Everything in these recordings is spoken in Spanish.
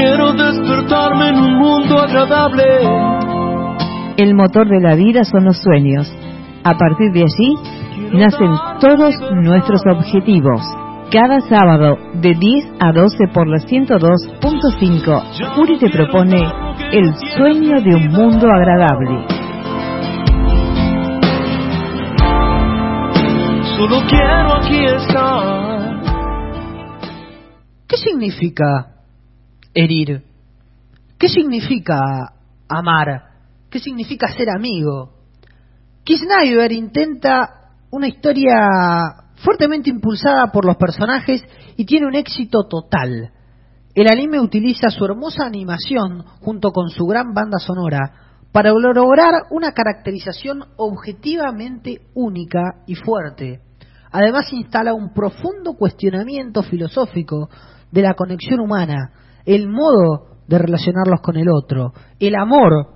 quiero despertarme en un mundo agradable. El motor de la vida son los sueños. A partir de allí nacen todos nuestros objetivos. Cada sábado de 10 a 12 por la 102.5, Uri te propone el sueño de un mundo agradable. Solo quiero aquí estar. ¿Qué significa herir? ¿Qué significa amar? ¿Qué significa ser amigo? Kisnaiver intenta una historia fuertemente impulsada por los personajes y tiene un éxito total. El anime utiliza su hermosa animación junto con su gran banda sonora para lograr una caracterización objetivamente única y fuerte. Además instala un profundo cuestionamiento filosófico de la conexión humana, el modo de relacionarlos con el otro, el amor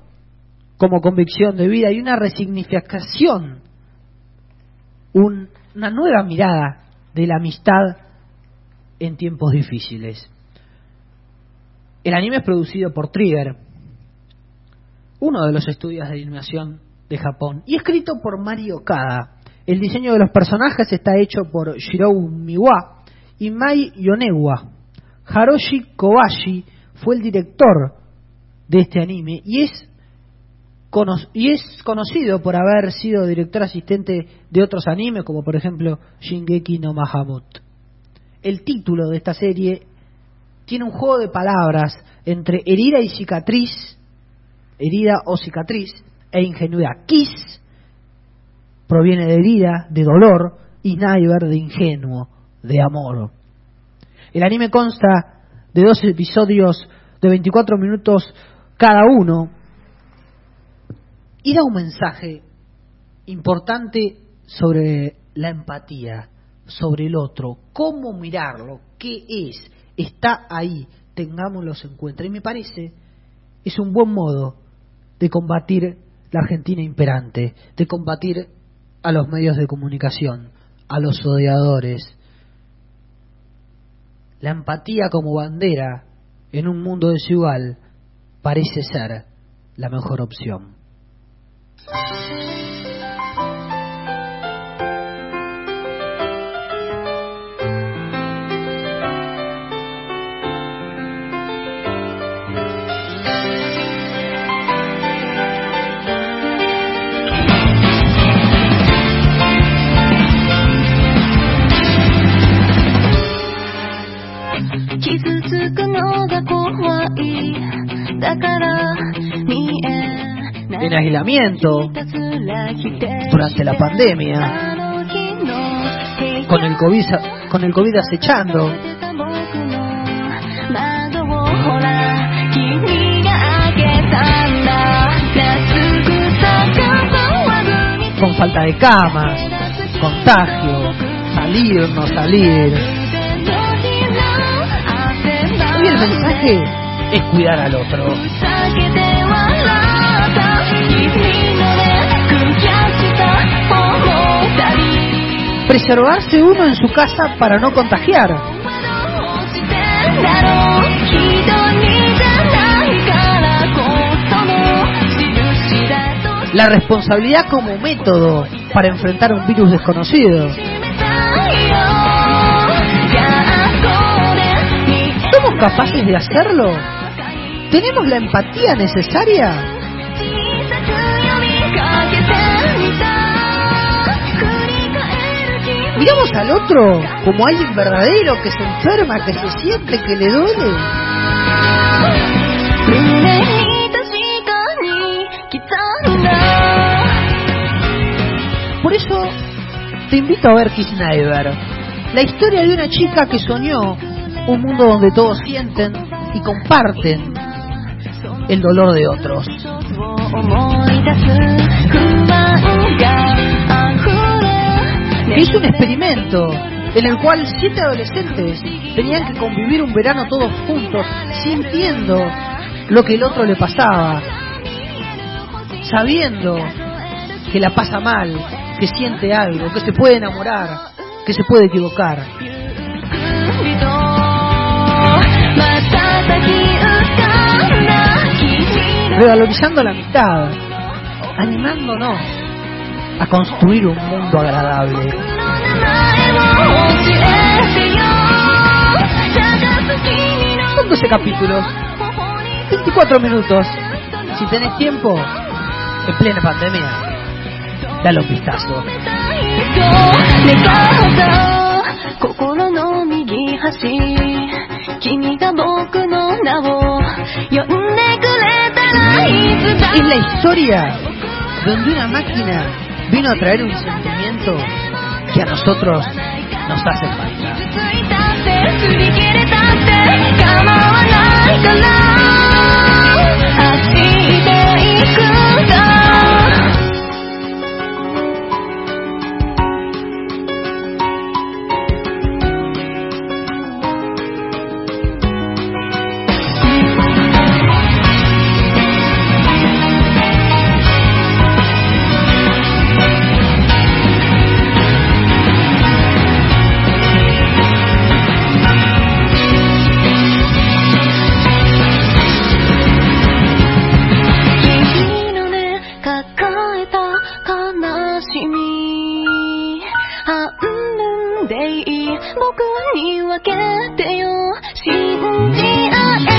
como convicción de vida y una resignificación, una nueva mirada de la amistad en tiempos difíciles. El anime es producido por Trigger, uno de los estudios de animación de Japón, y escrito por Mario Okada. El diseño de los personajes está hecho por Shirou Miwa y Mai Yonewa. Haroshi Kobashi fue el director de este anime y es, y es conocido por haber sido director asistente de otros animes, como por ejemplo Shingeki no Mahamut. El título de esta serie tiene un juego de palabras entre herida y cicatriz, herida o cicatriz, e ingenuidad. Kiss proviene de herida, de dolor, y Sniper de ingenuo, de amor. El anime consta de dos episodios de 24 minutos cada uno y da un mensaje importante sobre la empatía, sobre el otro, cómo mirarlo, qué es, está ahí, tengámoslo en cuenta. Y me parece, es un buen modo de combatir la Argentina imperante, de combatir a los medios de comunicación, a los odiadores. La empatía como bandera en un mundo desigual parece ser la mejor opción. En aislamiento durante la pandemia, con el COVID, con el COVID acechando. Con falta de camas, contagio, salir, no salir. Y el mensaje es cuidar al otro. Preservarse uno en su casa para no contagiar. La responsabilidad como método para enfrentar un virus desconocido. ¿Somos capaces de hacerlo? ¿Tenemos la empatía necesaria? Miramos al otro como alguien verdadero que se enferma, que se siente, que le duele. Por eso te invito a ver Kisneiber, la historia de una chica que soñó un mundo donde todos sienten y comparten el dolor de otros. Hizo un experimento en el cual siete adolescentes tenían que convivir un verano todos juntos, sintiendo lo que el otro le pasaba, sabiendo que la pasa mal, que siente algo, que se puede enamorar, que se puede equivocar. Revalorizando la amistad, animándonos a construir un mundo agradable. son 12 capítulos, 24 minutos. Si tenés tiempo, en plena pandemia, dale un vistazo. 心の右端君が僕の名を呼んでくれたらいつだ Es la historia donde una máquina vino a traer un sentimiento que a nosotros nos hace falta. 僕は言い訳てよ。信じ合え